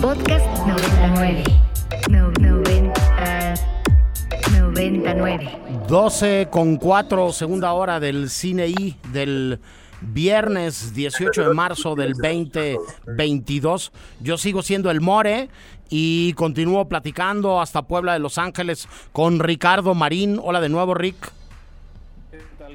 Podcast 99. No, 90, 99. 12 con 4, segunda hora del Cine I del viernes 18 de marzo del 2022. Yo sigo siendo el More y continúo platicando hasta Puebla de Los Ángeles con Ricardo Marín. Hola de nuevo, Rick.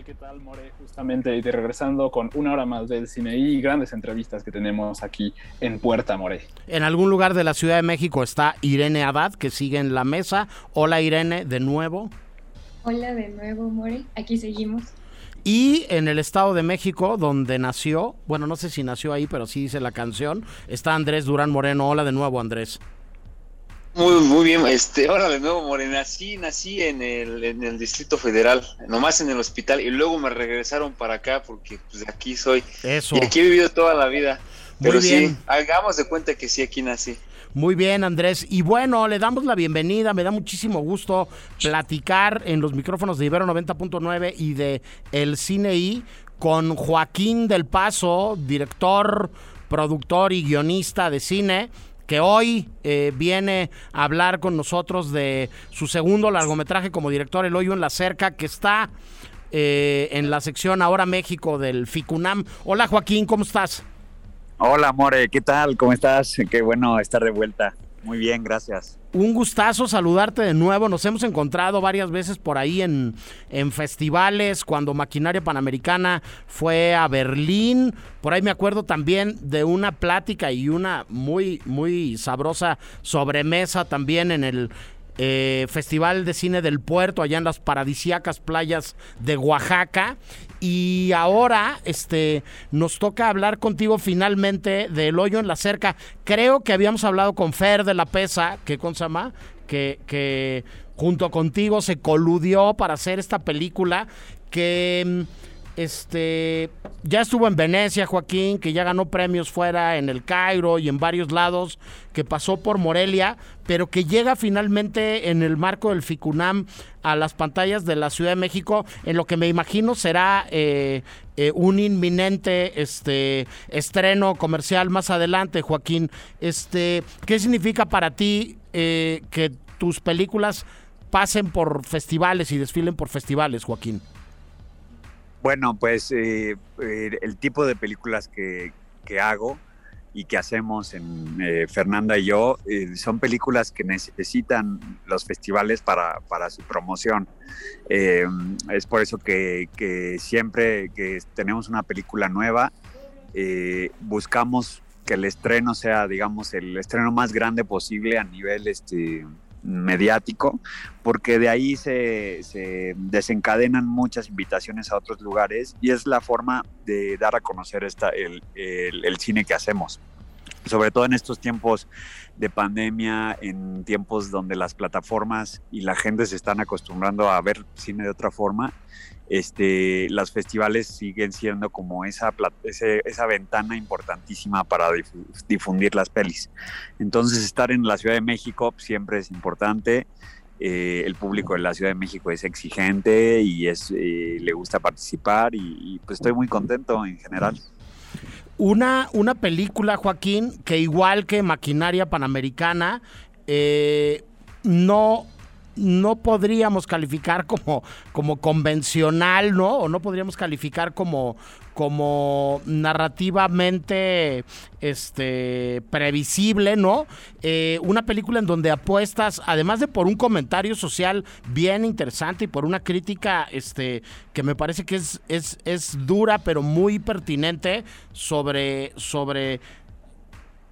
¿Qué tal, More? Justamente de regresando con una hora más del cine y grandes entrevistas que tenemos aquí en Puerta, More. En algún lugar de la Ciudad de México está Irene Abad, que sigue en la mesa. Hola, Irene, de nuevo. Hola de nuevo, More. Aquí seguimos. Y en el Estado de México, donde nació, bueno, no sé si nació ahí, pero sí dice la canción, está Andrés Durán Moreno. Hola de nuevo, Andrés. Muy, muy bien, este, hola de nuevo, Morena. Nací, nací en el, en el Distrito Federal, nomás en el hospital, y luego me regresaron para acá porque pues aquí soy. Eso. Y aquí he vivido toda la vida. Muy Pero bien. sí, hagamos de cuenta que sí, aquí nací. Muy bien, Andrés. Y bueno, le damos la bienvenida. Me da muchísimo gusto platicar en los micrófonos de Ibero 90.9 y de El Cine I con Joaquín del Paso, director, productor y guionista de cine que hoy eh, viene a hablar con nosotros de su segundo largometraje como director, El Hoyo en la Cerca, que está eh, en la sección Ahora México del FICUNAM. Hola Joaquín, ¿cómo estás? Hola, More, ¿qué tal? ¿Cómo estás? Qué bueno estar de vuelta. Muy bien, gracias. Un gustazo saludarte de nuevo. Nos hemos encontrado varias veces por ahí en, en festivales, cuando Maquinaria Panamericana fue a Berlín. Por ahí me acuerdo también de una plática y una muy, muy sabrosa sobremesa también en el eh, Festival de Cine del Puerto, allá en las paradisíacas playas de Oaxaca. Y ahora este, nos toca hablar contigo finalmente del hoyo en la cerca. Creo que habíamos hablado con Fer de la Pesa, que con Sama, que, que junto contigo se coludió para hacer esta película que mm, este ya estuvo en Venecia, Joaquín, que ya ganó premios fuera en el Cairo y en varios lados, que pasó por Morelia, pero que llega finalmente en el marco del FICUNAM a las pantallas de la Ciudad de México, en lo que me imagino será eh, eh, un inminente este estreno comercial más adelante, Joaquín. Este, ¿qué significa para ti eh, que tus películas pasen por festivales y desfilen por festivales, Joaquín? Bueno, pues eh, eh, el tipo de películas que, que, hago y que hacemos en eh, Fernanda y yo eh, son películas que necesitan los festivales para, para su promoción. Eh, es por eso que, que, siempre que tenemos una película nueva, buscamos que el estreno sea, digamos, el estreno más grande posible a nivel este, mediático, porque de ahí se, se, desencadenan muchas invitaciones a otros lugares y es la forma de dar a conocer esta, el, el cine que hacemos. Sobre todo en estos tiempos de pandemia, en tiempos donde las plataformas y la gente se están acostumbrando a ver cine de otra forma, este, los festivales siguen siendo como esa, ese, esa ventana importantísima para difu difundir las pelis. Entonces estar en la Ciudad de México siempre es importante. Eh, el público de la Ciudad de México es exigente y es, eh, le gusta participar y, y, pues estoy muy contento en general. Una, una película, Joaquín, que igual que Maquinaria Panamericana, eh, no no podríamos calificar como, como convencional, ¿no? O no podríamos calificar como, como narrativamente este, previsible, ¿no? Eh, una película en donde apuestas, además de por un comentario social bien interesante y por una crítica este, que me parece que es, es, es dura, pero muy pertinente sobre, sobre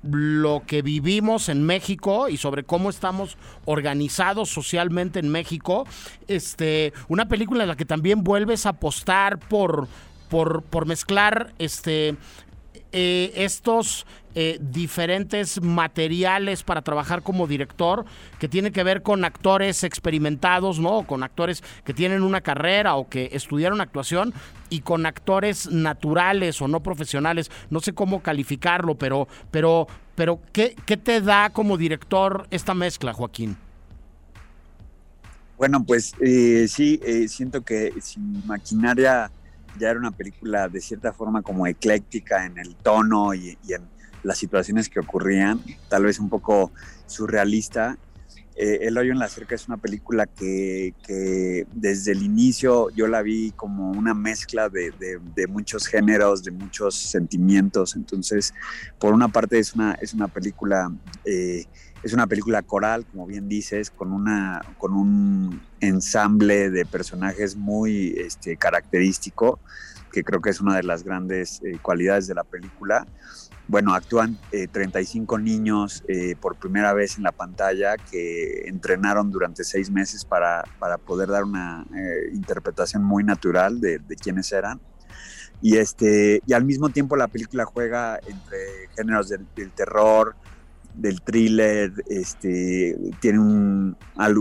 lo que vivimos en México y sobre cómo estamos organizados socialmente en México. Este, una película en la que también vuelves a apostar por, por, por mezclar este, eh, estos eh, diferentes materiales para trabajar como director que tiene que ver con actores experimentados, ¿no? Con actores que tienen una carrera o que estudiaron actuación y con actores naturales o no profesionales. No sé cómo calificarlo, pero, pero, pero ¿qué, qué te da como director esta mezcla, Joaquín? Bueno, pues eh, sí, eh, siento que sin maquinaria ya era una película de cierta forma como ecléctica en el tono y, y, en, las situaciones que ocurrían, tal vez un poco surrealista. Eh, el hoyo en la cerca es una película que, que, desde el inicio yo la vi como una mezcla de, de, de, muchos géneros, de muchos sentimientos. Entonces, por una parte es una, es una película... Eh, es una película coral, como bien dices, con, una, con un ensamble de personajes muy este, característico, que creo que es una de las grandes eh, cualidades de la película. Bueno, actúan eh, 35 niños eh, por primera vez en la pantalla que entrenaron durante seis meses para, para poder dar una eh, interpretación muy natural de, de quiénes eran. Y, este, y al mismo tiempo la película juega entre géneros del, terror, del thriller, este, tiene un,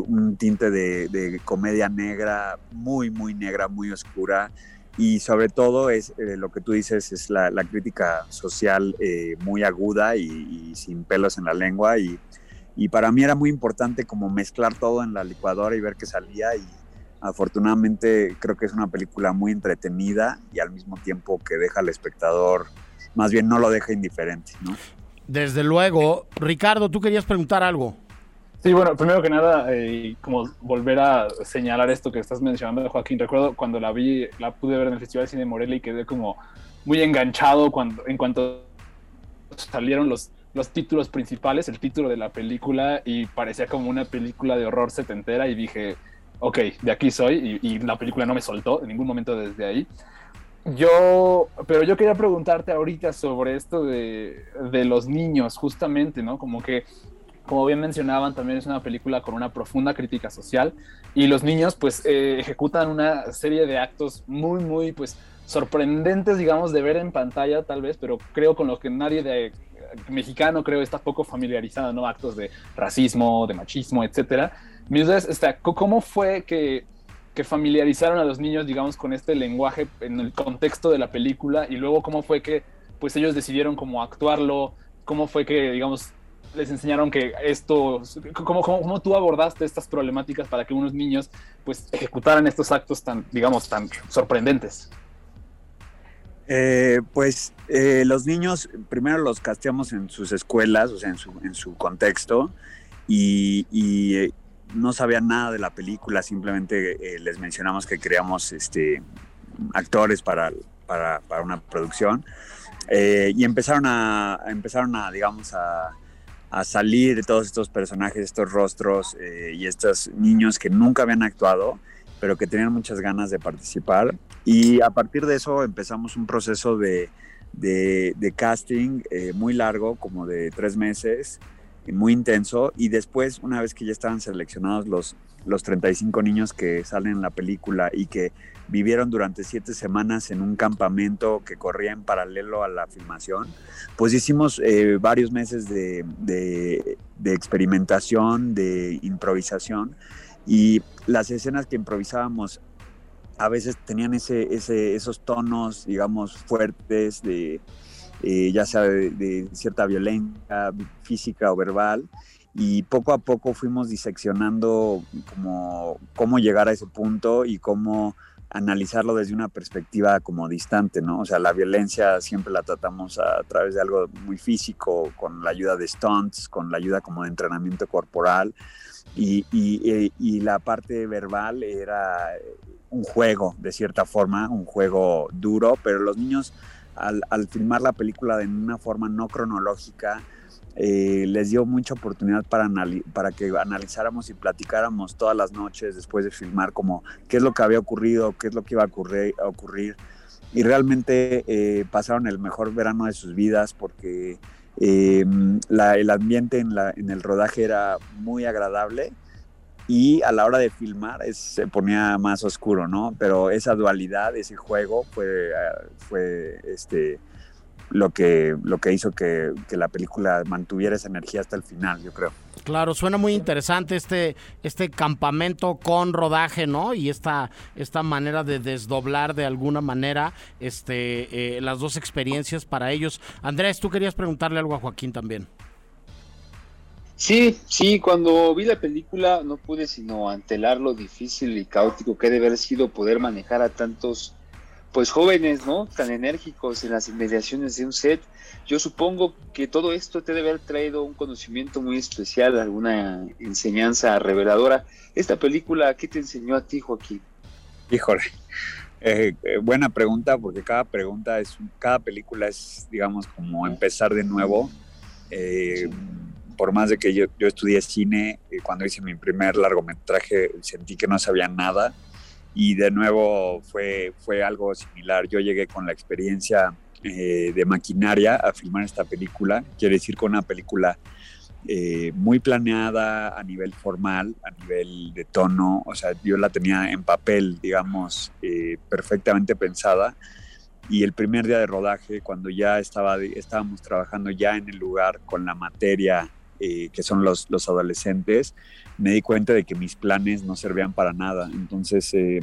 un tinte de, comedia negra, muy, muy negra, muy oscura. Y sobre todo es eh, lo que tú dices, es la, crítica social eh, muy aguda y, sin pelos en la lengua. Y, para mí era muy importante como mezclar todo en la licuadora y ver qué salía. Y afortunadamente creo que es una película muy entretenida y al mismo tiempo que deja al espectador, más bien no lo deja indiferente. Desde luego. Ricardo, tú querías preguntar algo. Sí, bueno, primero que nada, eh, como volver a señalar esto que estás mencionando, Joaquín, recuerdo cuando la vi, la pude ver en el Festival de Cine de Morelia y quedé como muy enganchado cuando, en cuanto salieron los, los títulos principales, el título de la película, y parecía como una película de horror setentera, y dije, ok, de aquí soy, y, y la película no me soltó en ningún momento desde ahí. Yo, pero yo quería preguntarte ahorita sobre esto de, de, los niños, justamente, ¿no? Como que, como bien mencionaban, también es una película con una profunda crítica social y los niños, pues, eh, ejecutan una serie de actos muy, muy, pues, sorprendentes, digamos, de ver en pantalla, tal vez, pero creo con lo que nadie de mexicano, creo, está poco familiarizado, ¿no? Actos de racismo, de machismo, etcétera. Entonces, ¿cómo fue que que familiarizaron a los niños, digamos, con este lenguaje en el contexto de la película y luego cómo fue que pues ellos decidieron cómo actuarlo, cómo fue que, digamos, les enseñaron que esto, cómo, tú abordaste estas problemáticas para que unos niños pues ejecutaran estos actos tan, digamos, tan sorprendentes. Eh, pues eh, los niños primero los casteamos en sus escuelas, o sea, en su, en su contexto, y, y, no sabían nada de la película, simplemente eh, les mencionamos que queríamos este, actores para, para, para una producción. Eh, y empezaron a, empezaron a digamos, a, a, salir todos estos personajes, estos rostros eh, y estos niños que nunca habían actuado, pero que tenían muchas ganas de participar. Y a partir de eso empezamos un proceso de, de, de casting eh, muy largo, como de tres meses, muy intenso y después una vez que ya estaban seleccionados los, los 35 niños que salen en la película y que vivieron durante siete semanas en un campamento que corría en paralelo a la filmación, pues hicimos eh, varios meses de, de, de, experimentación, de improvisación y las escenas que improvisábamos a veces tenían ese, ese, esos tonos, digamos, fuertes de eh, ya sea de, de, cierta violencia física o verbal, y poco a poco fuimos diseccionando como, cómo llegar a ese punto y cómo analizarlo desde una perspectiva como distante, ¿no? O sea, la violencia siempre la tratamos a, través de algo muy físico, con la ayuda de stunts, con la ayuda como de entrenamiento corporal, y, y, y la parte verbal era un juego, de cierta forma, un juego duro, pero los niños al, filmar la película de una forma no cronológica, eh, les dio mucha oportunidad para, para que analizáramos y platicáramos todas las noches después de filmar como qué es lo que había ocurrido, qué es lo que iba a ocurrir. Y realmente eh, pasaron el mejor verano de sus vidas porque eh, el ambiente en el rodaje era muy agradable y a la hora de filmar se ponía más oscuro, ¿no? Pero esa dualidad, ese juego fue, fue este, lo, que, lo que hizo que, que, la película mantuviera esa energía hasta el final, yo creo. Claro, suena muy interesante este, este campamento con rodaje, ¿no? Y esta, esta manera de desdoblar de alguna manera este, eh, las dos experiencias para ellos. Andrés, tú querías preguntarle algo a Joaquín también. Sí, sí, cuando vi la película no pude sino antelar lo difícil y caótico que debe haber sido poder manejar a tantos pues jóvenes, ¿no? Tan enérgicos en las inmediaciones de un set. Yo supongo que todo esto te debe haber traído un conocimiento muy especial, alguna enseñanza reveladora. Esta película, ¿qué te enseñó a ti, Joaquín? Híjole, eh, eh, buena pregunta, porque cada pregunta es, cada película es, digamos, como empezar de nuevo. Eh, por más de que yo, yo estudié cine, cuando hice mi primer largometraje sentí que no sabía nada y de nuevo fue, fue algo similar. Yo llegué con la experiencia eh, de maquinaria a filmar esta película, quiere decir con una película eh, muy planeada a nivel formal, a nivel de tono, o sea, yo la tenía en papel, digamos, eh, perfectamente pensada. Y el primer día de rodaje, cuando ya estaba, estábamos trabajando ya en el lugar con la materia que son los, los adolescentes, me di cuenta de que mis planes no servían para nada. Entonces, eh,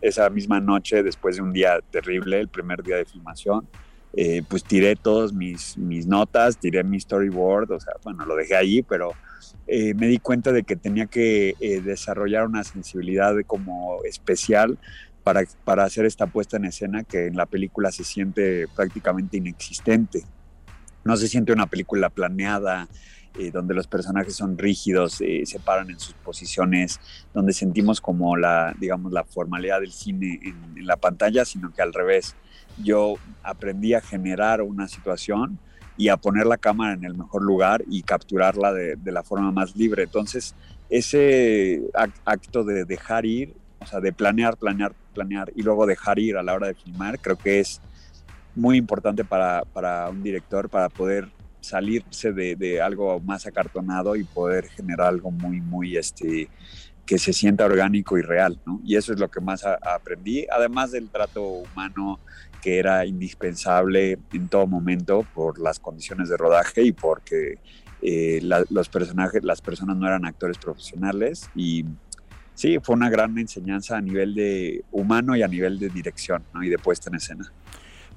esa misma noche, después de un día terrible, el primer día de filmación, eh, pues tiré todas mis, mis notas, tiré mi storyboard, o sea, bueno, lo dejé allí, pero eh, me di cuenta de que tenía que desarrollar una sensibilidad como especial para, para hacer esta puesta en escena que en la película se siente prácticamente inexistente. No se siente una película planeada, eh, donde los personajes son rígidos, eh, se paran en sus posiciones, donde sentimos como la, digamos, la formalidad del cine en, la pantalla, sino que al revés. Yo aprendí a generar una situación y a poner la cámara en el mejor lugar y capturarla de, la forma más libre. Entonces, ese acto de dejar ir, o sea, de planear, planear, planear y luego dejar ir a la hora de filmar, creo que es muy importante para, para un director para poder salirse de, algo más acartonado y poder generar algo muy, muy, este, que se sienta orgánico y real. Y eso es lo que más aprendí, además del trato humano que era indispensable en todo momento por las condiciones de rodaje y porque eh, los personajes, las personas no eran actores profesionales y sí, fue una gran enseñanza a nivel de humano y a nivel de dirección ¿no? y de puesta en escena.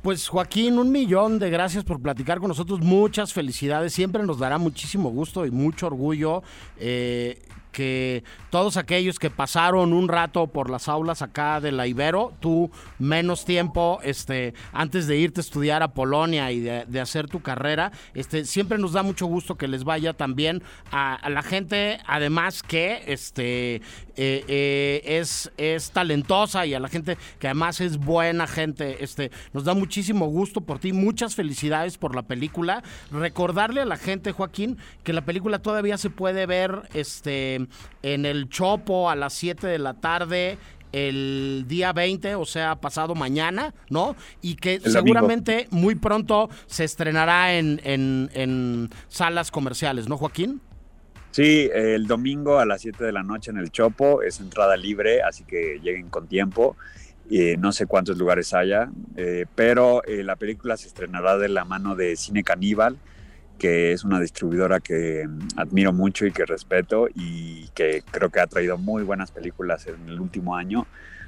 Pues Joaquín, un millón de gracias por platicar con nosotros. Muchas felicidades. Siempre nos dará muchísimo gusto y mucho orgullo eh, que todos aquellos que pasaron un rato por las aulas acá de la Ibero, tú menos tiempo este, antes de irte a estudiar a Polonia y de, hacer tu carrera, este, siempre nos da mucho gusto que les vaya también a, la gente, además que este, eh, eh, es, es talentosa y a la gente que además es buena gente, este, nos da muchísimo gusto por ti, muchas felicidades por la película. Recordarle a la gente, Joaquín, que la película todavía se puede ver este, en el Chopo a las 7 de la tarde el día 20, o sea, pasado mañana, ¿no? Y que seguramente muy pronto se estrenará en, en, salas comerciales, ¿no, Joaquín? Sí, el domingo a las 7 de la noche en el Chopo, es entrada libre, así que lleguen con tiempo. y no sé cuántos lugares haya, eh, pero eh, la película se estrenará de la mano de Cine Caníbal, que es una distribuidora que mm, admiro mucho y que respeto y que creo que ha traído muy buenas películas en el último año.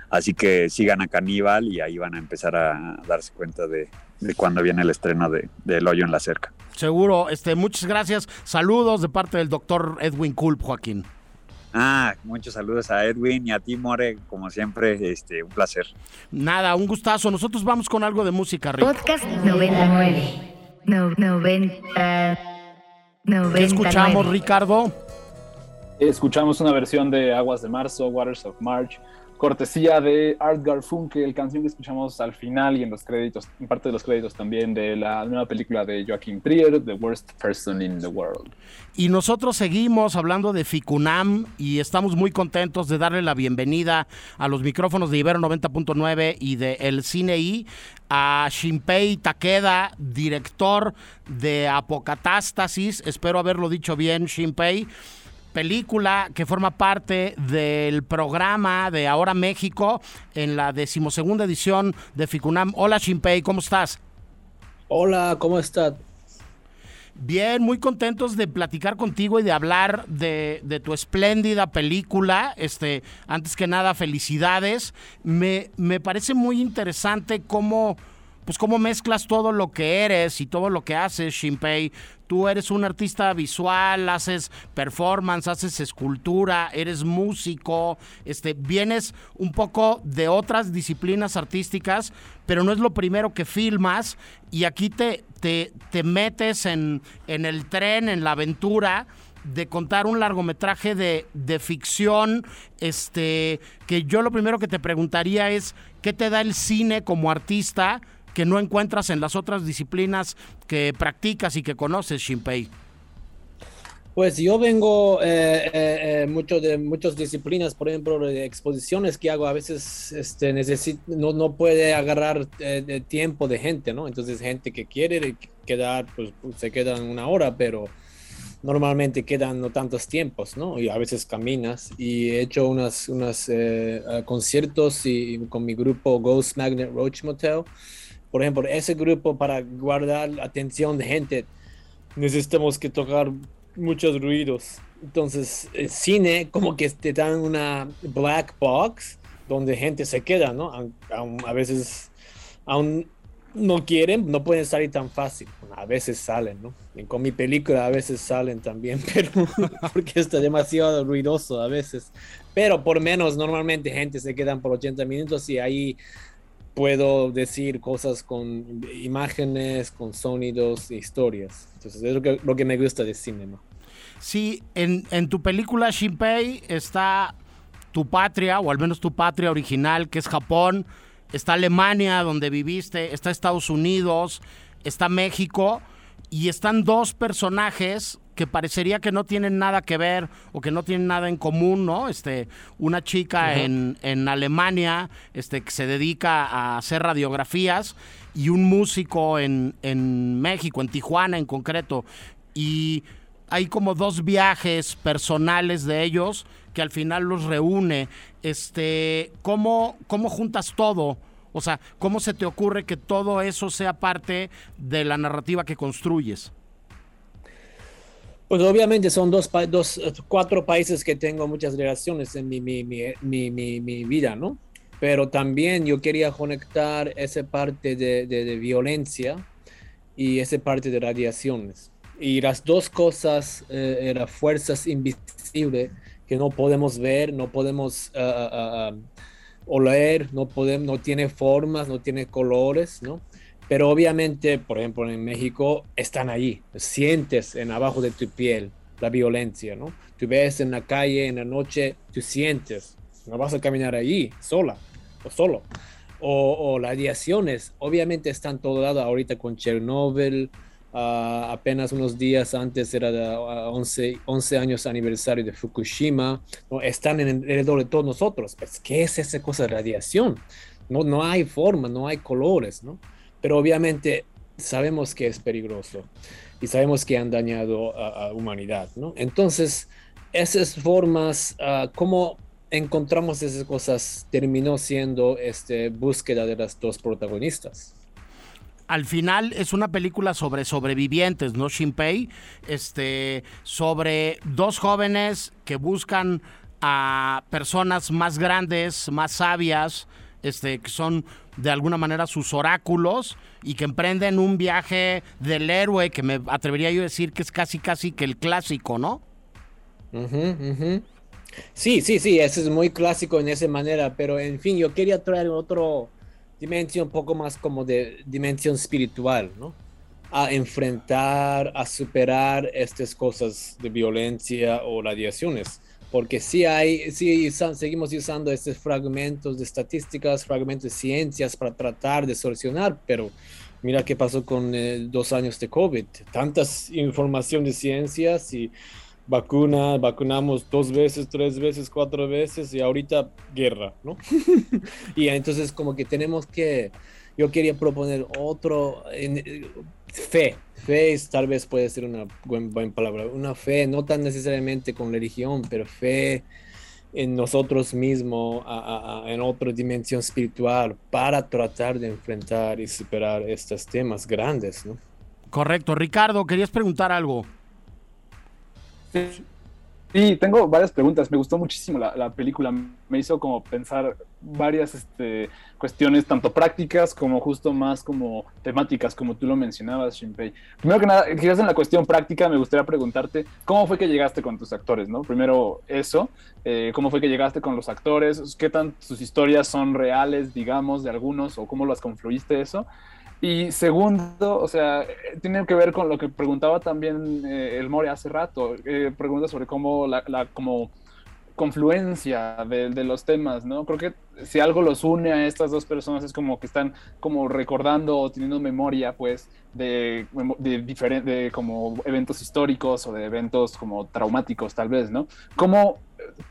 Así que sigan a Caníbal y ahí van a empezar a darse cuenta de, de cuándo viene el estreno de, El Hoyo en la Cerca. Seguro, este, muchas gracias. Saludos de parte del doctor Edwin Culp, Joaquín. Ah, muchos saludos a Edwin y a ti, More, como siempre, este, un placer. Nada, un gustazo. Nosotros vamos con algo de música, Rick. Podcast 99. No, 90, 99. ¿Qué escuchamos, Ricardo? Escuchamos una versión de Aguas de Marzo, Waters of March, cortesía de Art Garfunkel, canción que escuchamos al final y en los créditos, en parte de los créditos también de la nueva película de Joaquín Trier, The Worst Person in the World. Y nosotros seguimos hablando de Ficunam y estamos muy contentos de darle la bienvenida a los micrófonos de Ibero 90.9 y de El Cine a Shinpei Takeda, director de Apocatástasis, espero haberlo dicho bien, Shinpei película que forma parte del programa de Ahora México en la decimosegunda edición de Ficunam. Hola Shinpei, ¿cómo estás? Hola, ¿cómo estás? Bien, muy contentos de platicar contigo y de hablar de, tu espléndida película. Este, antes que nada, felicidades. Me, me parece muy interesante cómo pues cómo mezclas todo lo que eres y todo lo que haces, Shinpei. Tú eres un artista visual, haces performance, haces escultura, eres músico, este, vienes un poco de otras disciplinas artísticas, pero no es lo primero que filmas y aquí te, te, te metes en, en el tren, en la aventura de contar un largometraje de, de, ficción, este, que yo lo primero que te preguntaría es, ¿qué te da el cine como artista que no encuentras en las otras disciplinas que practicas y que conoces, Shinpei? Pues yo vengo eh, eh, eh, mucho de muchas disciplinas, por ejemplo, de exposiciones que hago, a veces este, no, no puede agarrar eh, tiempo de gente, ¿no? Entonces gente que quiere quedar, pues se quedan una hora, pero normalmente quedan no tantos tiempos, ¿no? Y a veces caminas. Y he hecho unos unas, conciertos y, con mi grupo Ghost Magnet Roach Motel por ejemplo, ese grupo para guardar la atención de gente, necesitamos que tocar muchos ruidos. Entonces, el cine como que te dan una black box donde gente se queda, ¿no? A, veces aún no quieren, no pueden salir tan fácil. A veces salen, ¿no? Con mi película a veces salen también, pero porque está demasiado ruidoso a veces. Pero por menos, normalmente gente se quedan por 80 minutos y ahí puedo decir cosas con imágenes, con sonidos, historias. Entonces es lo que, me gusta de cine, Sí, en, en tu película Shinpei está tu patria, o al menos tu patria original, que es Japón, está Alemania, donde viviste, está Estados Unidos, está México, y están dos personajes que parecería que no tienen nada que ver o que no tienen nada en común, ¿no? Este, una chica en, en, Alemania este, que se dedica a hacer radiografías y un músico en, en México, en Tijuana en concreto. Y hay como dos viajes personales de ellos que al final los reúne. Este, ¿cómo, cómo juntas todo? O sea, ¿cómo se te ocurre que todo eso sea parte de la narrativa que construyes? Pues obviamente son dos, dos, cuatro países que tengo muchas relaciones en mi, mi, mi, mi vida, ¿no? Pero también yo quería conectar esa parte de, de, violencia y esa parte de radiaciones. Y las dos cosas eh, eran fuerzas invisibles que no podemos ver, no podemos uh, uh, oler, no, podemos, no tiene formas, no tiene colores, ¿no? Pero obviamente, por ejemplo, en México están allí, sientes en abajo de tu piel la violencia, ¿no? Tú ves en la calle, en la noche, tú sientes, no vas a caminar allí sola o solo. O, o las radiaciones, obviamente están todo lado ahorita con Chernobyl, uh, apenas unos días antes era de, 11, 11, años aniversario de Fukushima, ¿no? están en alrededor de todos nosotros. Pues, ¿Qué es esa cosa de radiación? No, no hay forma, no hay colores, ¿no? Pero obviamente sabemos que es peligroso y sabemos que han dañado a, la humanidad, ¿no? Entonces, esas formas, uh, cómo encontramos esas cosas, terminó siendo este, búsqueda de las dos protagonistas. Al final es una película sobre sobrevivientes, ¿no, Shinpei? Este, sobre dos jóvenes que buscan a personas más grandes, más sabias, este, que son de alguna manera sus oráculos y que emprenden un viaje del héroe que me atrevería yo a decir que es casi casi que el clásico, ¿no? Sí, sí, sí, ese es muy clásico en esa manera, pero en fin, yo quería traer otro dimensión un poco más como de dimensión espiritual, ¿no? A enfrentar, a superar estas cosas de violencia o radiaciones porque sí hay, sí seguimos usando estos fragmentos de estadísticas, fragmentos de ciencias para tratar de solucionar, pero mira qué pasó con eh, dos años de COVID, tantas información de ciencias y vacuna, vacunamos dos veces, tres veces, cuatro veces y ahorita guerra, ¿no? y entonces como que tenemos que, yo quería proponer otro, en, fe, fe tal vez puede ser una buena palabra, una fe, no tan necesariamente con religión, pero fe en nosotros mismos, en otra dimensión espiritual, para tratar de enfrentar y superar estos temas grandes, ¿no? Correcto. Ricardo, querías preguntar algo. Sí, tengo varias preguntas. Me gustó muchísimo la, la película. Me hizo como pensar varias este, cuestiones, tanto prácticas como justo más como temáticas, como tú lo mencionabas, Shinpei. Primero que nada, quizás en la cuestión práctica me gustaría preguntarte cómo fue que llegaste con tus actores, ¿no? Primero eso, eh, cómo fue que llegaste con los actores, qué tan sus historias son reales, digamos, de algunos, o cómo las confluiste eso. Y segundo, o sea, tiene que ver con lo que preguntaba también eh, el More hace rato, eh, pregunta sobre cómo la, como confluencia de, de, los temas, ¿no? Creo que si algo los une a estas dos personas es como que están como recordando o teniendo memoria, pues, de, de diferentes, como eventos históricos o de eventos como traumáticos, tal vez, ¿no? ¿Cómo,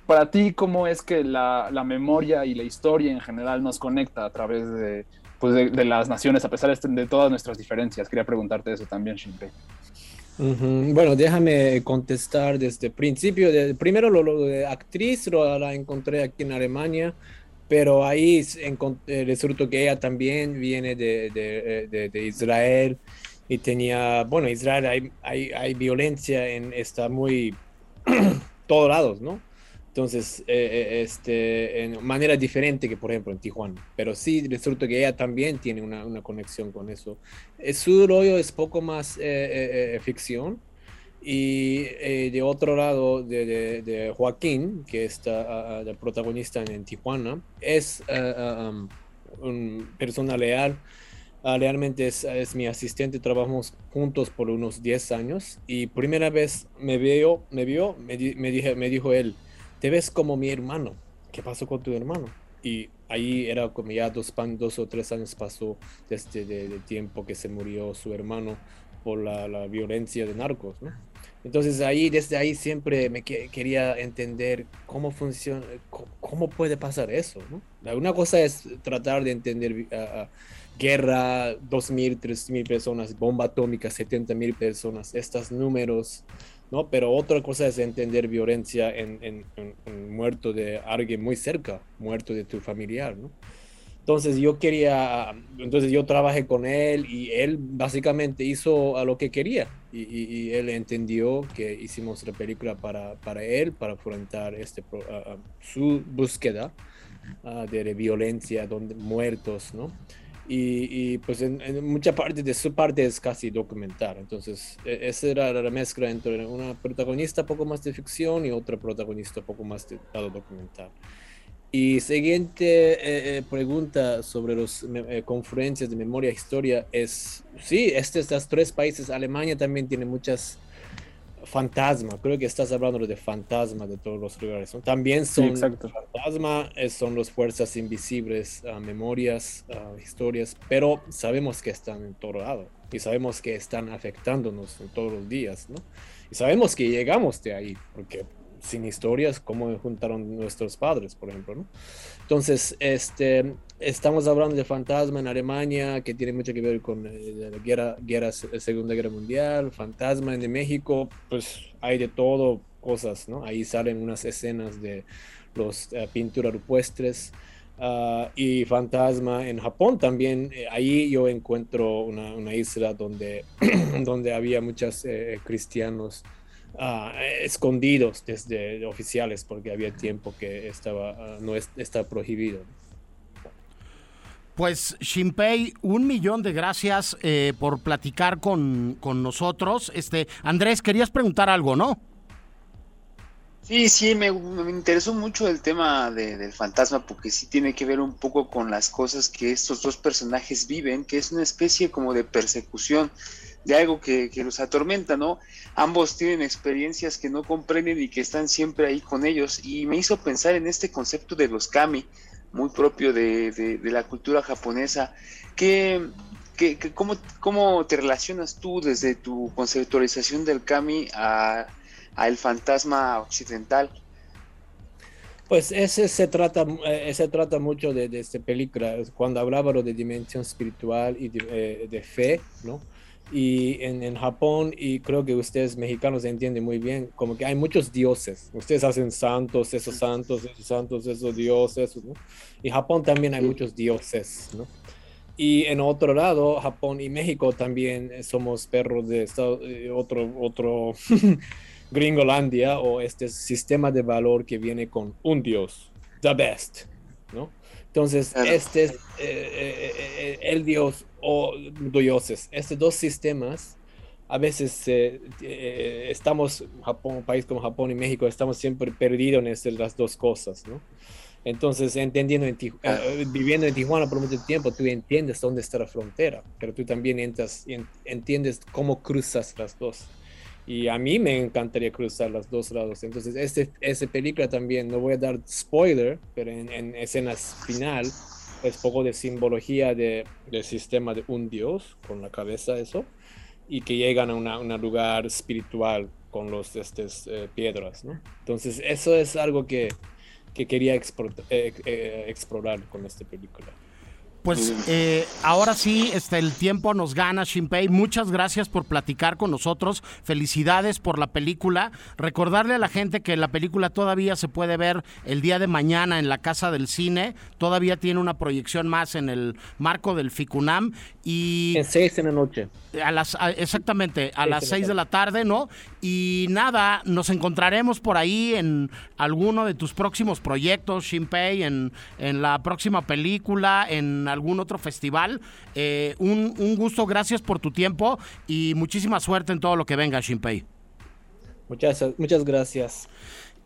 para ti, cómo es que la, la memoria y la historia en general nos conecta a través de, pues de, de, las naciones, a pesar de, todas nuestras diferencias. Quería preguntarte eso también, Shinpei. Uh -huh. Bueno, déjame contestar desde el principio. De, primero, lo, lo, de actriz lo, la encontré aquí en Alemania, pero ahí eh, resultó que ella también viene de, de, de, Israel y tenía, bueno, Israel hay, hay, hay violencia en, está muy todos lados, ¿no? Entonces, eh, este, en manera diferente que, por ejemplo, en Tijuana. Pero sí, resulta que ella también tiene una, una conexión con eso. Su rollo es poco más eh, eh, ficción. Y de otro lado, de, de, de, Joaquín, que está uh, el protagonista en, en, Tijuana, es uh, um, una persona leal. Uh, realmente es, es, mi asistente, trabajamos juntos por unos 10 años. Y primera vez me vio, me, vio, me, me, dije, me dijo él, te ves como mi hermano. ¿Qué pasó con tu hermano? Y ahí era como ya dos, o tres años pasó desde de, de tiempo que se murió su hermano por la, violencia de narcos, ¿no? Entonces ahí, desde ahí siempre me que, quería entender cómo funciona, cómo, cómo, puede pasar eso. Una cosa es tratar de entender uh, guerra, 2.000, 3.000 personas, bomba atómica, 70.000 personas, estos números, ¿no? Pero otra cosa es entender violencia en, en, muerto de alguien muy cerca, muerto de tu familiar, ¿no? Entonces yo quería, entonces yo trabajé con él y él básicamente hizo a lo que quería y él entendió que hicimos la película para, para él, para afrontar este, uh, su búsqueda uh, de, de, violencia, donde muertos, ¿no? Y, y, pues en, mucha parte de su parte es casi documental. Entonces, esa era la mezcla entre una protagonista poco más de ficción y otra protagonista poco más de lado documental. Y siguiente eh, eh, pregunta sobre las eh, conferencias de memoria e historia es, sí, estos tres países, Alemania también tiene muchas fantasma, creo que estás hablando de fantasma de todos los lugares. ¿no? También son sí, fantasma, son las fuerzas invisibles, uh, memorias, uh, historias, pero sabemos que están en todo lado y sabemos que están afectándonos en todos los días, ¿no? Y sabemos que llegamos de ahí, porque sin historias, ¿cómo juntaron nuestros padres, por ejemplo, ¿no? Entonces, este, estamos hablando de fantasma en Alemania, que tiene mucho que ver con eh, la guerra, Segunda Guerra Mundial, fantasma en México, pues hay de todo cosas, ¿no? Ahí salen unas escenas de los uh, pinturas rupestres. Uh, y fantasma en Japón también, eh, ahí yo encuentro una, isla donde, donde había muchos eh, cristianos Uh, escondidos desde oficiales porque había tiempo que estaba uh, no es, está prohibido. Pues Shinpei, un millón de gracias eh, por platicar con, con, nosotros. Este, Andrés, querías preguntar algo, ¿no? Sí, sí, me, me interesó mucho el tema de, del fantasma porque sí tiene que ver un poco con las cosas que estos dos personajes viven, que es una especie como de persecución de algo que, que, los atormenta, ¿no? Ambos tienen experiencias que no comprenden y que están siempre ahí con ellos. Y me hizo pensar en este concepto de los kami, muy propio de, de, de la cultura japonesa. que que cómo, ¿Cómo te relacionas tú desde tu conceptualización del kami a, a el fantasma occidental? Pues ese se trata, eh, se trata mucho de, de esta película, cuando hablaba de dimensión espiritual y de, eh, de fe, ¿no? Y en, en, Japón, y creo que ustedes mexicanos entienden muy bien, como que hay muchos dioses. Ustedes hacen santos, esos santos, esos santos, esos dioses, ¿no? Y Japón también hay muchos dioses, ¿no? Y en otro lado, Japón y México también somos perros de Estado, otro, otro Gringolandia o este sistema de valor que viene con un dios, the best, ¿no? Entonces, este es eh, eh, eh, el dios o dioses, estos dos sistemas a veces estamos, Japón, un país como Japón y México, estamos siempre perdidos en estas las dos cosas, ¿no? Entonces, entendiendo en viviendo en Tijuana por mucho tiempo, tú entiendes dónde está la frontera, pero tú también entras, entiendes cómo cruzas las dos. Y a mí me encantaría cruzar los dos lados. Entonces, este, esta película también, no voy a dar spoiler, pero en, escenas final es poco de simbología de, del sistema de un dios, con la cabeza eso, y que llegan a un lugar espiritual con los estas eh, piedras, ¿no? Entonces, eso es algo que, que quería eh, eh, explorar con esta película. Pues eh, ahora sí, este, el tiempo nos gana, Shinpei. Muchas gracias por platicar con nosotros. Felicidades por la película. Recordarle a la gente que la película todavía se puede ver el día de mañana en la Casa del Cine. Todavía tiene una proyección más en el marco del FICUNAM. Y en seis en la noche. A las, exactamente, a las seis de la tarde, ¿no? Y nada, nos encontraremos por ahí en alguno de tus próximos proyectos, Shinpei, en, en la próxima película, en algún otro festival. Eh, un, un, gusto, gracias por tu tiempo y muchísima suerte en todo lo que venga, Shinpei. Muchas, muchas gracias.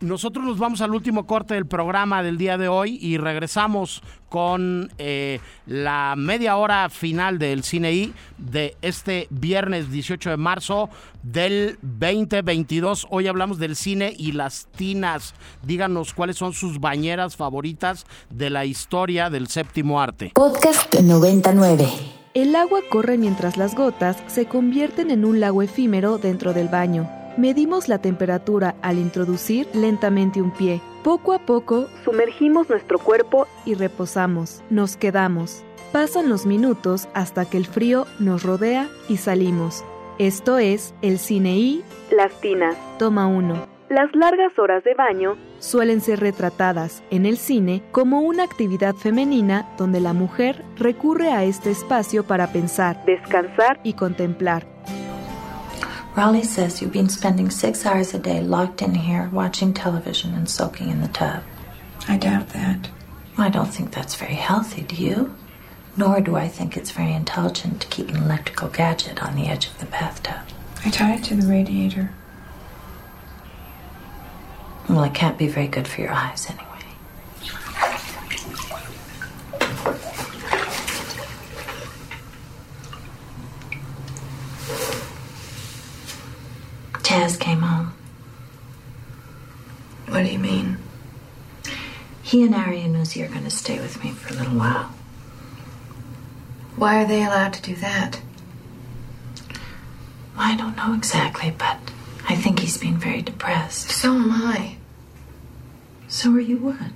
Nosotros nos vamos al último corte del programa del día de hoy y regresamos con eh, la media hora final del Cine I de este viernes 18 de marzo del 2022. Hoy hablamos del cine y las tinas. Díganos cuáles son sus bañeras favoritas de la historia del séptimo arte. Podcast 99. El agua corre mientras las gotas se convierten en un lago efímero dentro del baño. Medimos la temperatura al introducir lentamente un pie. Poco a poco, sumergimos nuestro cuerpo y reposamos. Nos quedamos. Pasan los minutos hasta que el frío nos rodea y salimos. Esto es el cine y las tinas. Toma 1. Las largas horas de baño suelen ser retratadas en el cine como una actividad femenina donde la mujer recurre a este espacio para pensar, descansar y contemplar. Raleigh says you've been spending six hours a day locked in here watching television and soaking in the tub. I doubt that. I don't think that's very healthy, do you? Nor do I think it's very intelligent to keep an electrical gadget on the edge of the bathtub. I tie it to the radiator. Well, it can't be very good for your eyes anyway. Chaz came home. What do you mean? He and Ari and Uzi are going to stay with me for a little while. Why are they allowed to do that? I don't know exactly, but I think he's been very depressed. So am I. So are you what?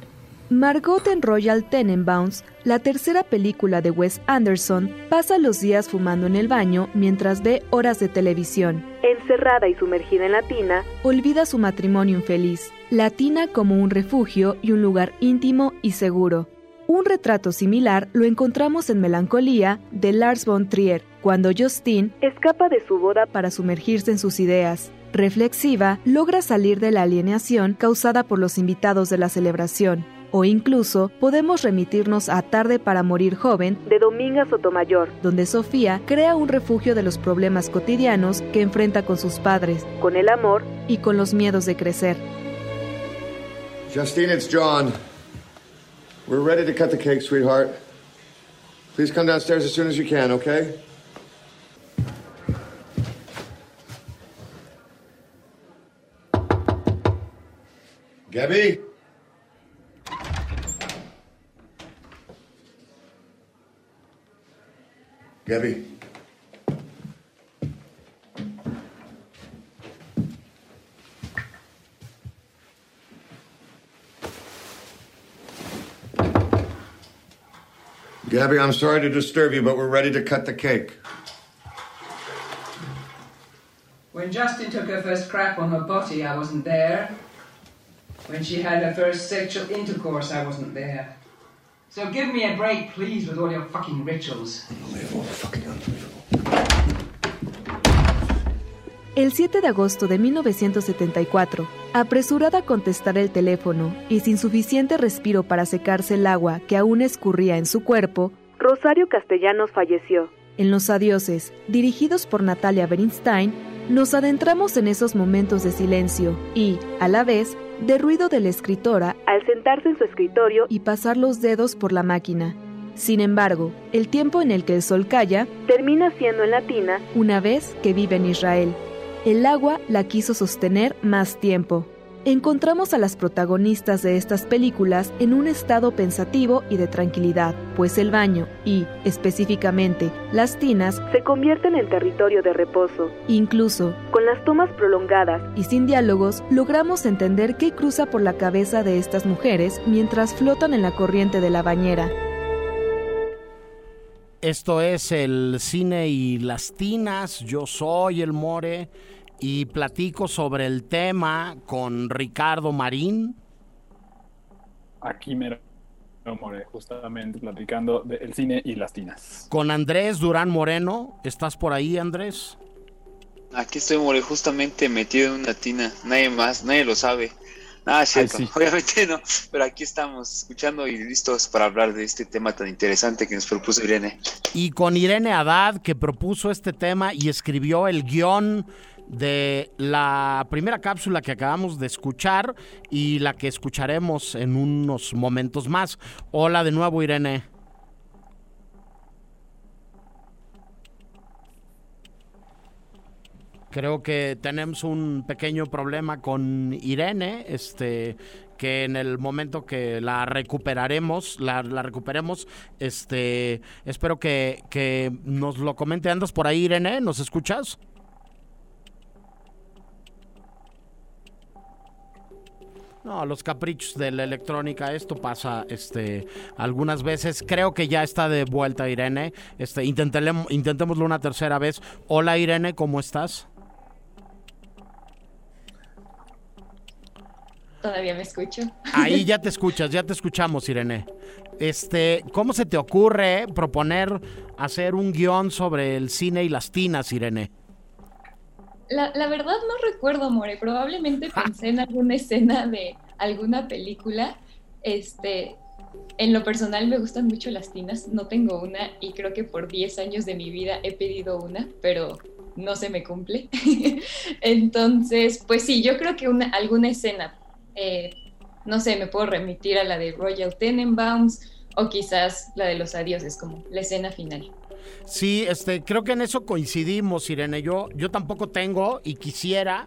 Margot en Royal Tenenbaums, la tercera película de Wes Anderson, pasa los días fumando en el baño mientras ve horas de televisión. Encerrada y sumergida en la tina, olvida su matrimonio infeliz, la tina como un refugio y un lugar íntimo y seguro. Un retrato similar lo encontramos en Melancolía de Lars von Trier, cuando Justine escapa de su boda para sumergirse en sus ideas. Reflexiva, logra salir de la alienación causada por los invitados de la celebración o incluso podemos remitirnos a Tarde para Morir Joven de Dominga Sotomayor, donde Sofía crea un refugio de los problemas cotidianos que enfrenta con sus padres, con el amor y con los miedos de crecer. Justine, it's John. We're ready to cut the cake, sweetheart. Please come downstairs as soon as you can, okay? Gabby? Gabby. Gabby, I'm sorry to disturb you, but we're ready to cut the cake. When Justin took her first crap on her body, I wasn't there. When she had her first sexual intercourse, I wasn't there. So give me a break, please, with all your fucking rituals. El 7 de agosto de 1974, apresurada a contestar el teléfono y sin suficiente respiro para secarse el agua que aún escurría en su cuerpo, Rosario Castellanos falleció. En Los Adioses, dirigidos por Natalia Bernstein, nos adentramos en esos momentos de silencio y, a la vez, de ruido de la escritora al sentarse en su escritorio y pasar los dedos por la máquina. Sin embargo, el tiempo en el que el sol calla termina siendo en latina una vez que vive en Israel. El agua la quiso sostener más tiempo. Encontramos a las protagonistas de estas películas en un estado pensativo y de tranquilidad, pues el baño y, específicamente, las tinas se convierten en territorio de reposo. Incluso, con las tomas prolongadas y sin diálogos, logramos entender qué cruza por la cabeza de estas mujeres mientras flotan en la corriente de la bañera. Esto es el cine y las tinas. Yo soy el More y platico sobre el tema con Ricardo Marín. Aquí me More, justamente platicando del cine y las tinas. Con Andrés Durán Moreno. ¿Estás por ahí, Andrés? Aquí estoy, More, justamente metido en una tina. Nadie más, nadie lo sabe. Ah, cierto, obviamente no, pero aquí estamos escuchando y listos para hablar de este tema tan interesante que nos propuso Irene. Y con Irene Haddad, que propuso este tema y escribió el guion de la primera cápsula que acabamos de escuchar y la que escucharemos en unos momentos más. Hola de nuevo, Irene. Creo que tenemos un pequeño problema con Irene, este, que en el momento que la recuperaremos, la, recuperemos, este, espero que, que nos lo comente. ¿Andas por ahí, Irene? ¿Nos escuchas? No, los caprichos de la electrónica, esto pasa este, algunas veces. Creo que ya está de vuelta Irene. Este, intentémoslo una tercera vez. Hola Irene, ¿cómo estás? Todavía me escucho. Ahí ya te escuchas, ya te escuchamos, Irene. Este, ¿cómo se te ocurre proponer hacer un guion sobre el cine y las tinas, Irene? La, la verdad no recuerdo, More. Probablemente pensé en alguna escena de alguna película. Este, en lo personal me gustan mucho las tinas. No tengo una y creo que por 10 años de mi vida he pedido una, pero no se me cumple. Entonces, pues sí, yo creo que una, alguna escena eh, no sé, me puedo remitir a la de Royal Tenenbaums o quizás la de los adioses, como la escena final. Sí, este, creo que en eso coincidimos, Irene. Yo, yo tampoco tengo y quisiera,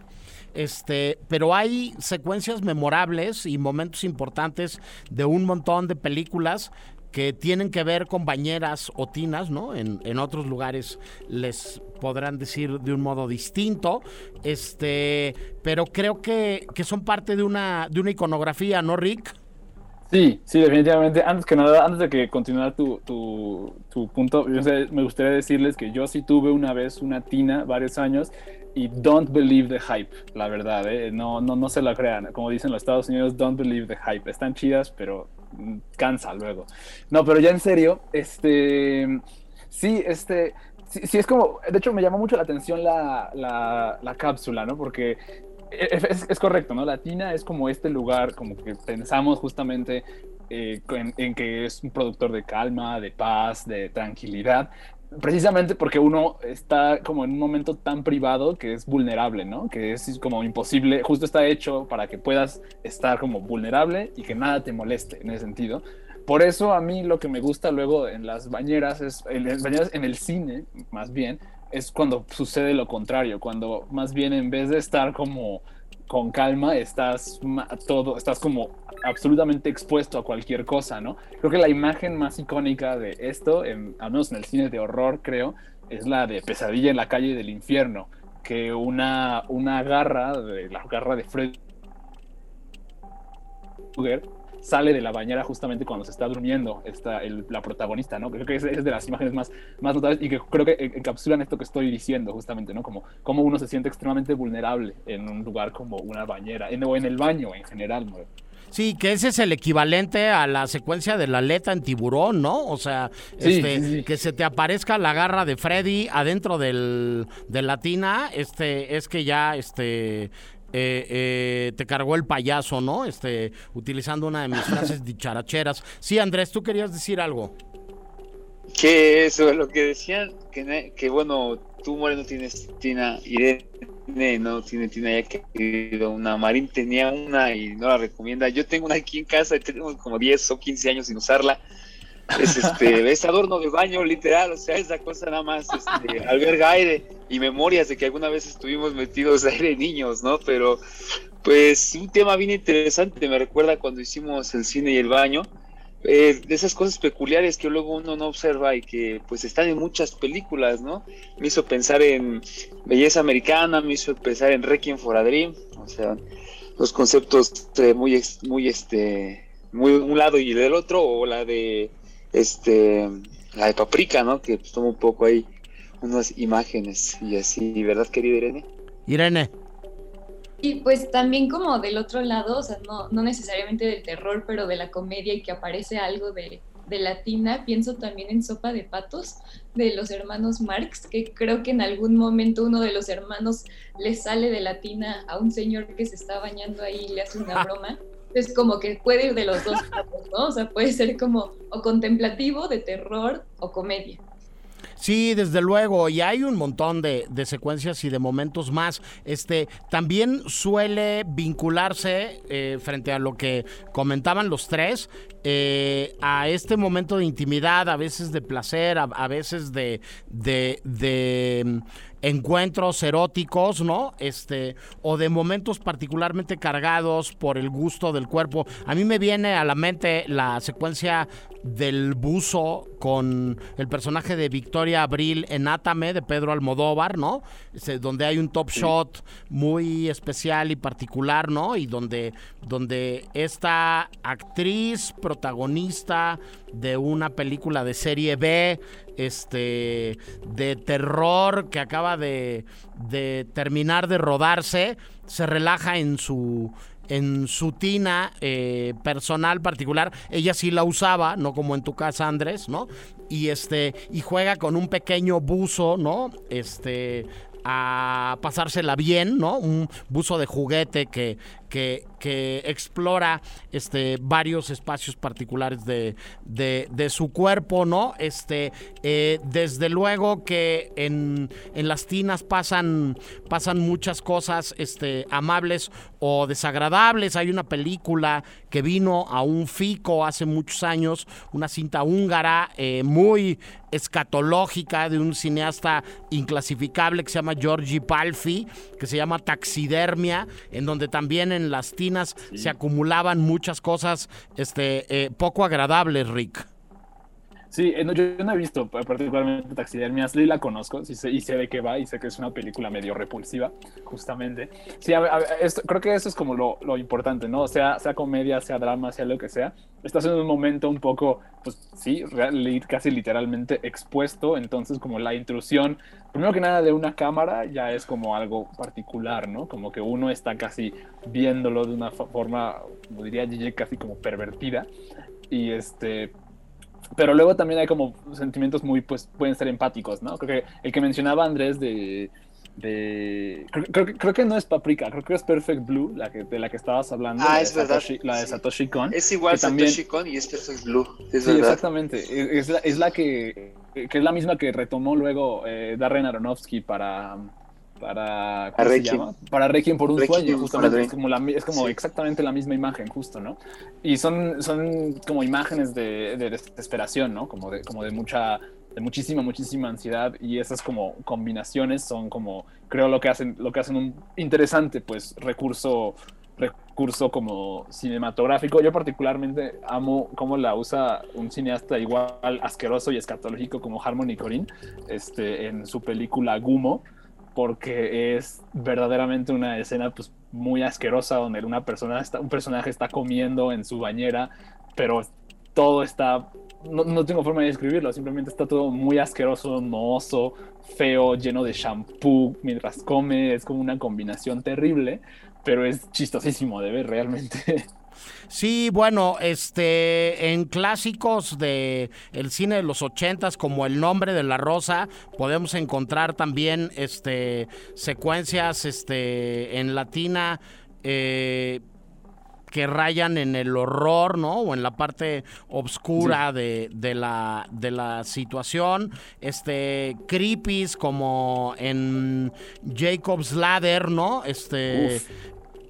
este, pero hay secuencias memorables y momentos importantes de un montón de películas que tienen que ver con bañeras o tinas, ¿no? En, en, otros lugares les podrán decir de un modo distinto, este, pero creo que, que son parte de una, de una iconografía, ¿no, Rick? Sí, sí, definitivamente. Antes que nada, antes de que continuar tu, tu, tu punto, me gustaría decirles que yo sí tuve una vez una tina, varios años, y don't believe the hype, la verdad, ¿eh? no, no, no se la crean. Como dicen los Estados Unidos, don't believe the hype. Están chidas, pero cansa luego. No, pero ya en serio, este, sí, este, sí, es como, de hecho me llamó mucho la atención la, la, la cápsula, ¿no? Porque es, correcto, ¿no? Latina es como este lugar, como que pensamos justamente eh, en, que es un productor de calma, de paz, de tranquilidad, precisamente porque uno está como en un momento tan privado que es vulnerable, ¿no? Que es como imposible, justo está hecho para que puedas estar como vulnerable y que nada te moleste en ese sentido. Por eso a mí lo que me gusta luego en las bañeras es, en las bañeras en el cine, más bien, es cuando sucede lo contrario, cuando más bien en vez de estar como con calma, estás todo, estás como absolutamente expuesto a cualquier cosa, ¿no? Creo que la imagen más icónica de esto, al menos en el cine de horror, creo, es la de Pesadilla en la calle del infierno, que una, una garra, de, la garra de Fred sale de la bañera justamente cuando se está durmiendo esta, el, la protagonista, ¿no? Creo que es, es, de las imágenes más, más notables y que creo que encapsulan esto que estoy diciendo justamente, ¿no? Como, como uno se siente extremadamente vulnerable en un lugar como una bañera, en, o en el baño en general, ¿no? Sí, que ese es el equivalente a la secuencia de la aleta en tiburón, ¿no? O sea, Sí, este, sí, sí. que se te aparezca la garra de Freddy adentro del, de la tina, este, es que ya, este, eh, eh, te cargó el payaso, ¿no? Este, utilizando una de mis frases dicharacheras. Sí, Andrés, tú querías decir algo. Que eso, lo que decían, que, que bueno, tú Moreno tienes Tina, Irene no tiene Tina ya que una, Marín tenía una y no la recomienda. Yo tengo una aquí en casa y tenemos como 10 o 15 años sin usarla. Es este, es adorno de baño, literal, o sea, esa cosa nada más este, alberga aire y memorias de que alguna vez estuvimos metidos aire niños, ¿no? Pero pues un tema bien interesante, me recuerda cuando hicimos el cine y el baño, eh, de esas cosas peculiares que luego uno no observa y que pues están en muchas películas, ¿no? Me hizo pensar en Belleza Americana, me hizo pensar en Requiem for a Dream, o sea, los conceptos eh, muy, muy, este, muy un lado y del otro, o la de, este, la de Paprika, ¿no? Que pues, toma un poco ahí unas imágenes y así, ¿verdad, querida Irene? Irene. Y pues también como del otro lado, o sea, no, no necesariamente del terror, pero de la comedia y que aparece algo de, de latina, pienso también en Sopa de Patos de los hermanos Marx, que creo que en algún momento uno de los hermanos le sale de latina a un señor que se está bañando ahí y le hace una broma. Es como que puede ir de los dos lados, ¿no? O sea, puede ser como o contemplativo, de terror o comedia. Sí, desde luego, y hay un montón de, de secuencias y de momentos más. Este también suele vincularse eh, frente a lo que comentaban los tres. eh, a este momento de intimidad, a veces de placer, a, a veces de, de, de, encuentros eróticos, ¿no? Este, o de momentos particularmente cargados por el gusto del cuerpo. A mí me viene a la mente la secuencia del buzo con el personaje de Victoria Abril en Átame de Pedro Almodóvar, ¿no? Este, donde hay un top shot muy especial y particular, ¿no? Y donde, donde esta actriz protagonista de una película de serie B, este, de terror que acaba de, de terminar de rodarse, se relaja en su en su tina eh, personal particular, ella sí la usaba, no como en tu casa Andrés, ¿no? Y este y juega con un pequeño buzo, ¿no? Este a pasársela bien, ¿no? Un buzo de juguete que, que, que explora este, varios espacios particulares de, de, su cuerpo, ¿no? Este, eh, desde luego que en, en las tinas pasan, pasan muchas cosas este, amables o desagradables. Hay una película que vino a un fico hace muchos años, una cinta húngara eh, muy escatológica de un cineasta inclasificable que se llama Giorgi Palfi, que se llama Taxidermia, en donde también en las tinas se acumulaban muchas cosas este, eh, poco agradables, Rick. Sí, eh, no, yo no he visto particularmente Taxidermia, sí la conozco sí sé, y sé de qué va y sé que es una película medio repulsiva, justamente. Sí, a a esto- creo que eso es como lo, lo importante, ¿no? Sea, sea comedia, sea drama, sea lo que sea. Estás en un momento un poco, pues sí, real- casi literalmente expuesto, entonces como la intrusión, primero que nada de una cámara ya es como algo particular, ¿no? Como que uno está casi viéndolo de una forma, como diría Gigi, casi como pervertida. Y este, pero luego también hay como sentimientos muy, pues, pueden ser empáticos, ¿no? Creo que el que mencionaba Andrés de... de creo, creo que- creo que no es Paprika, creo que es Perfect Blue, la que, de la que estabas hablando. Ah, la de es verdad, Satoshi, La de Satoshi Kon. Es igual que también- Satoshi Kon y es Perfect Blue, es Sí, verdad. exactamente. Es, es la, es la que, que es la misma que retomó luego eh, Darren Aronofsky para... Para, ¿cómo se llama? Para Requiem por un Requiem sueño, justamente. Es como, la, es como Sí. exactamente la misma imagen, justo, ¿no? Y son, son como imágenes de, de desesperación, ¿no? Como de, como de mucha, de muchísima, muchísima ansiedad y esas como combinaciones son como, creo lo que hacen, lo que hacen un interesante, pues, recurso, recurso como cinematográfico. Yo particularmente amo cómo la usa un cineasta igual asqueroso y escatológico como Harmony Corinne, este, en su película Gumo porque es verdaderamente una escena pues muy asquerosa donde una persona está, un personaje está comiendo en su bañera, pero todo está no, tengo forma de describirlo, simplemente está todo muy asqueroso, mohoso, feo, lleno de shampoo mientras come, es como una combinación terrible, pero es chistosísimo de ver realmente. Sí, bueno, este, en clásicos de el cine de los ochentas, como El nombre de la rosa, podemos encontrar también, este, secuencias, este, en latina. Eh, que rayan en el horror, ¿no? O en la parte oscura de, la, de la situación. Este, creepies como en Jacob's Ladder, ¿no? Este,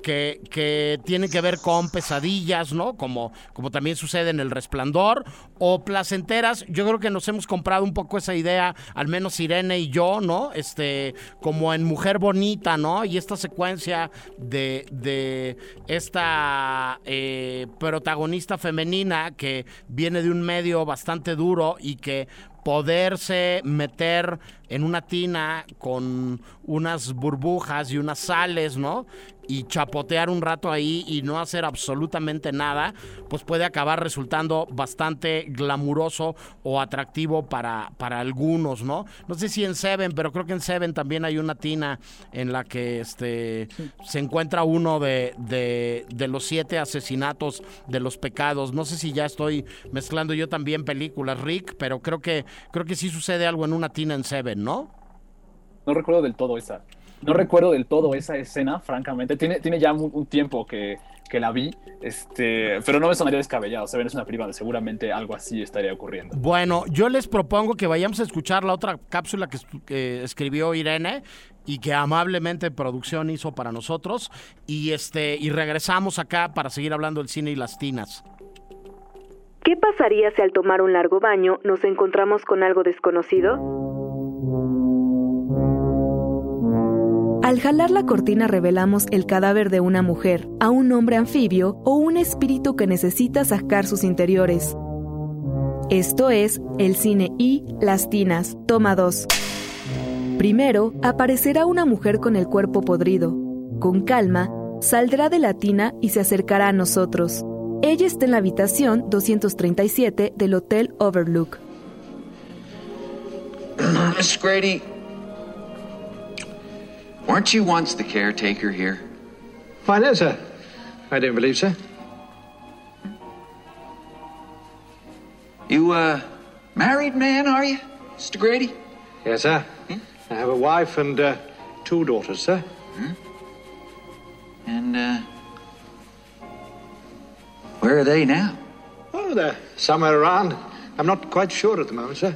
que, que tienen que ver con pesadillas, ¿no? Como, como también sucede en El Resplandor, o placenteras. Yo creo que nos hemos comprado un poco esa idea, al menos Irene y yo, ¿no? Este, como en Mujer Bonita, ¿no? Y esta secuencia de, de esta eh, protagonista femenina que viene de un medio bastante duro y que poderse meter en una tina con unas burbujas y unas sales, ¿no? y chapotear un rato ahí y no hacer absolutamente nada, pues puede acabar resultando bastante glamuroso o atractivo para, para algunos, ¿no? No sé si en Seven, pero creo que en Seven también hay una tina en la que este, se encuentra uno de, de, de los siete asesinatos de los pecados. No sé si ya estoy mezclando yo también películas, Rick, pero creo que, creo que sí sucede algo en una tina en Seven, ¿no? No recuerdo del todo esa. No recuerdo del todo esa escena, francamente. Tiene, tiene ya un, tiempo que, la vi, este, pero no me sonaría descabellado. Se ven, es una privada, seguramente algo así estaría ocurriendo. Bueno, yo les propongo que vayamos a escuchar la otra cápsula que, escribió Irene y que amablemente producción hizo para nosotros y este y regresamos acá para seguir hablando del cine y las tinas. ¿Qué pasaría si al tomar un largo baño nos encontramos con algo desconocido? Al jalar la cortina revelamos el cadáver de una mujer, a un hombre anfibio o un espíritu que necesita sacar sus interiores. Esto es El cine y Las Tinas, toma 2. Primero, aparecerá una mujer con el cuerpo podrido. Con calma, saldrá de la tina y se acercará a nosotros. Ella está en la habitación 237 del Hotel Overlook. Miss Grady, Weren't you once the caretaker here? Why, no, sir. I don't believe so. You, uh, married man, are you, Mr. Grady? Yes, sir. Hmm? I have a wife and uh, two daughters, sir. Hmm? And, uh, where are they now? Oh, they're somewhere around. I'm not quite sure at the moment, sir.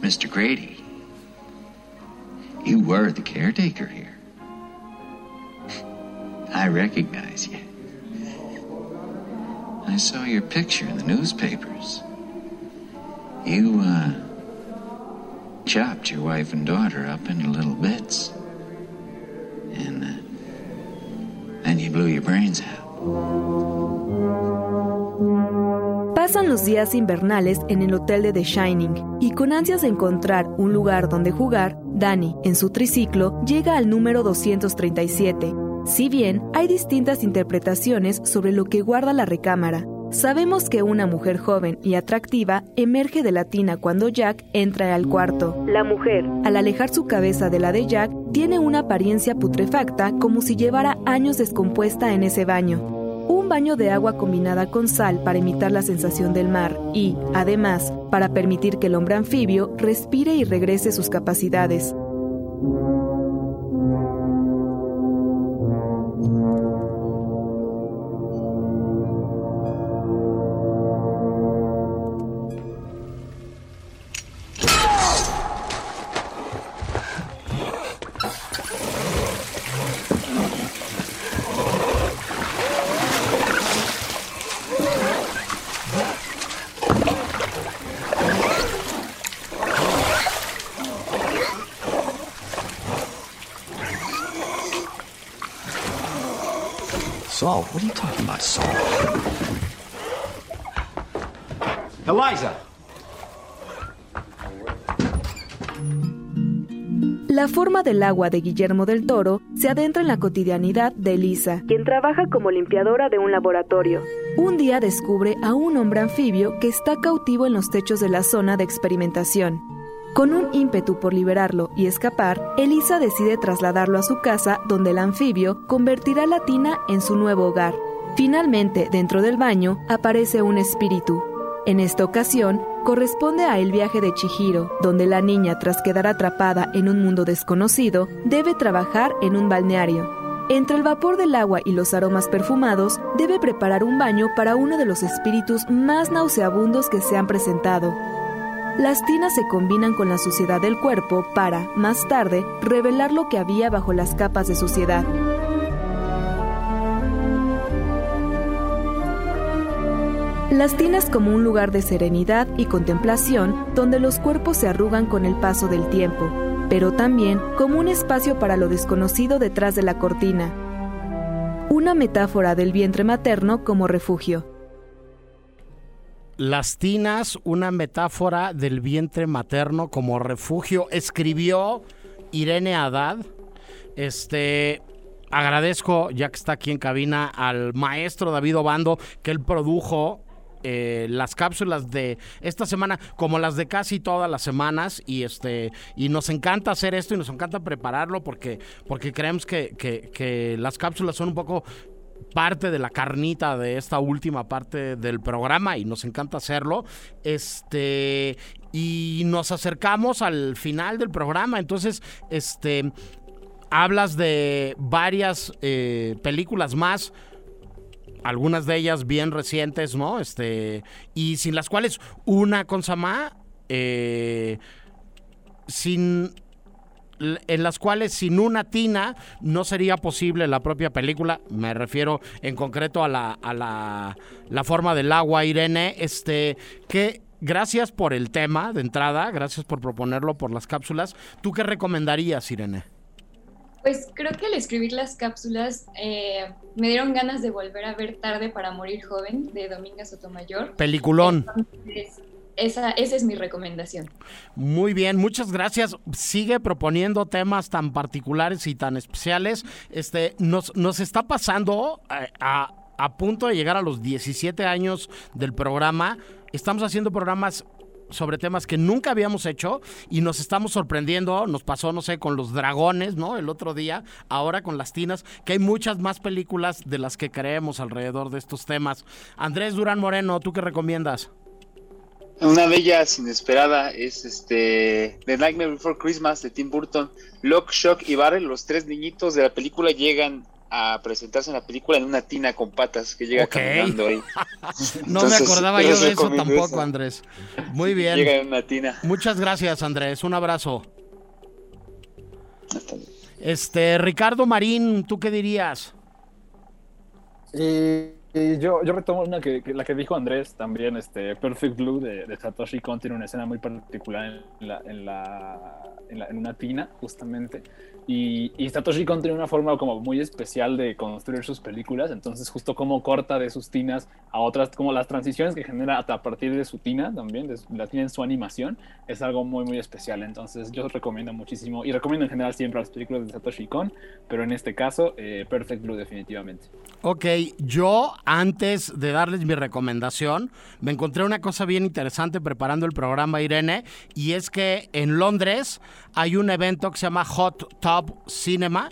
Mr. Grady, you were the caretaker here. I recognize you. I saw your picture in the newspapers. You, uh, chopped your wife and daughter up into little bits. And, uh, then you blew your brains out. Pasan los días invernales en el hotel de The Shining y con ansias de encontrar un lugar donde jugar, Danny, en su triciclo, llega al número 237. Si bien hay distintas interpretaciones sobre lo que guarda la recámara, Sabemos que una mujer joven y atractiva emerge de la tina cuando Jack entra al cuarto. La mujer, al alejar su cabeza de la de Jack, tiene una apariencia putrefacta como si llevara años descompuesta en ese baño baño de agua combinada con sal para imitar la sensación del mar y, además, para permitir que el hombre anfibio respire y regrese sus capacidades. Salt? What are you talking about? Eliza. La forma del agua de Guillermo del Toro se adentra en la cotidianidad de Elisa, quien trabaja como limpiadora de un laboratorio. Un día descubre a un hombre anfibio que está cautivo en los techos de la zona de experimentación. Con un ímpetu por liberarlo y escapar, Elisa decide trasladarlo a su casa donde el anfibio convertirá la tina en su nuevo hogar. Finalmente, dentro del baño, aparece un espíritu. En esta ocasión, corresponde a el viaje de Chihiro, donde la niña, tras quedar atrapada en un mundo desconocido, debe trabajar en un balneario. Entre el vapor del agua y los aromas perfumados, debe preparar un baño para uno de los espíritus más nauseabundos que se han presentado. Las tinas se combinan con la suciedad del cuerpo para, más tarde, revelar lo que había bajo las capas de suciedad. Las tinas como un lugar de serenidad y contemplación donde los cuerpos se arrugan con el paso del tiempo, pero también como un espacio para lo desconocido detrás de la cortina. Una metáfora del vientre materno como refugio. Las tinas, una metáfora del vientre materno como refugio, escribió Irene Haddad. Este, agradezco, ya que está aquí en cabina, al maestro David Obando, que él produjo eh, las cápsulas de esta semana como las de casi todas las semanas y este y nos encanta hacer esto y nos encanta prepararlo porque porque creemos que, que, que las cápsulas son un poco parte de la carnita de esta última parte del programa y nos encanta hacerlo. Este y nos acercamos al final del programa, entonces este hablas de varias eh, películas más algunas de ellas bien recientes, ¿no? Este, y sin las cuales una con Samá, eh, sin en las cuales sin una tina no sería posible la propia película. Me refiero en concreto a la, a la, la forma del agua, Irene. Este, que gracias por el tema de entrada, gracias por proponerlo por las cápsulas. ¿Tú qué recomendarías, Irene? Pues creo que al escribir las cápsulas eh, me dieron ganas de volver a ver Tarde para Morir Joven de Dominga Sotomayor. Peliculón. Entonces, esa, esa es mi recomendación. Muy bien, muchas gracias. Sigue proponiendo temas tan particulares y tan especiales. Este, nos, nos está pasando a, a, a punto de llegar a los 17 años del programa. Estamos haciendo programas sobre temas que nunca habíamos hecho y nos estamos sorprendiendo. Nos pasó, no sé, con los dragones, ¿no? El otro día, ahora con las tinas, que hay muchas más películas de las que creemos alrededor de estos temas. Andrés Durán Moreno, ¿tú qué recomiendas? Una de ellas inesperada es este The Nightmare Before Christmas de Tim Burton. Lock, Shock y Barrel, los tres niñitos de la película llegan a presentarse en la película en una tina con patas que llega okay. caminando ahí. no Entonces, me acordaba yo de eso tampoco, eso. Andrés. Muy bien. Llega en una tina. Muchas gracias, Andrés. Un abrazo. Este, Ricardo Marín, ¿tú qué dirías? Y, y yo, yo retomo una que, la que dijo Andrés también, este Perfect Blue de, de Satoshi Kon tiene una escena muy particular en la, en la, en, la, en una tina, justamente. Y, Satoshi Kon tiene una forma como muy especial de construir sus películas, entonces justo como corta de sus tinas a otras, como las transiciones que genera a partir de su tina también, la tiene en su animación, es algo muy muy especial, entonces yo recomiendo muchísimo y recomiendo en general siempre las películas de Satoshi Kon, pero en este caso eh, Perfect Blue definitivamente. Ok, yo antes de darles mi recomendación, me encontré una cosa bien interesante preparando el programa Irene, y es que en Londres hay un evento que se llama Hot Top Cinema,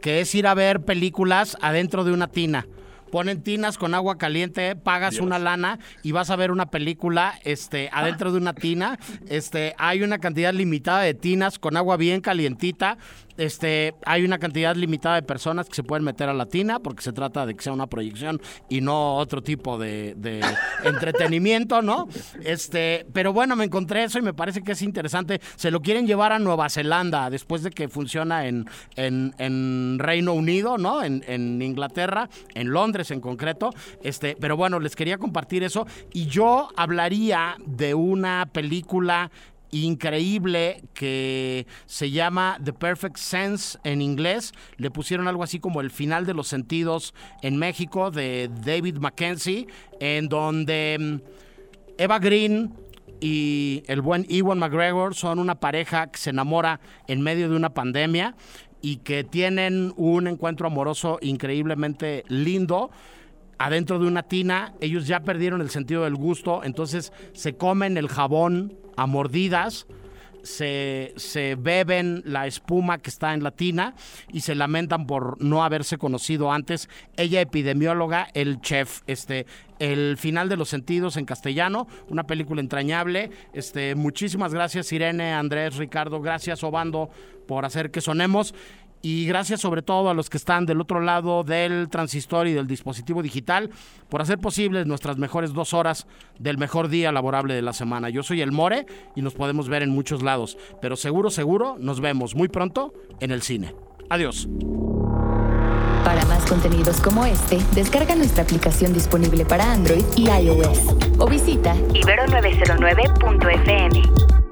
que es ir a ver películas adentro de una tina. Ponen tinas con agua caliente, pagas Dios. una lana y vas a ver una película este, adentro de una tina. Este, hay una cantidad limitada de tinas con agua bien calientita. Este, hay una cantidad limitada de personas que se pueden meter a la tina porque se trata de que sea una proyección y no otro tipo de, de entretenimiento, ¿no? Este, pero bueno, me encontré eso y me parece que es interesante. Se lo quieren llevar a Nueva Zelanda después de que funciona en, en, en Reino Unido, ¿no? En, en, Inglaterra, en Londres en concreto. Este, pero bueno, les quería compartir eso y yo hablaría de una película increíble que se llama The Perfect Sense en inglés. Le pusieron algo así como El final de los sentidos en México de David Mackenzie, en donde Eva Green y el buen Ewan McGregor son una pareja que se enamora en medio de una pandemia y que tienen un encuentro amoroso increíblemente lindo adentro de una tina. Ellos ya perdieron el sentido del gusto, entonces se comen el jabón a mordidas. Se, se, beben la espuma que está en la tina y se lamentan por no haberse conocido antes. Ella epidemióloga, el chef, este, el final de los sentidos en castellano, una película entrañable. Este, muchísimas gracias Irene, Andrés, Ricardo, gracias Obando por hacer que sonemos y gracias sobre todo a los que están del otro lado del transistor y del dispositivo digital por hacer posibles nuestras mejores dos horas del mejor día laborable de la semana. Yo soy el More y nos podemos ver en muchos lados, pero seguro, seguro nos vemos muy pronto en el cine. Adiós. Para más contenidos como este, descarga nuestra aplicación disponible para Android y iOS o visita ibero909.fm.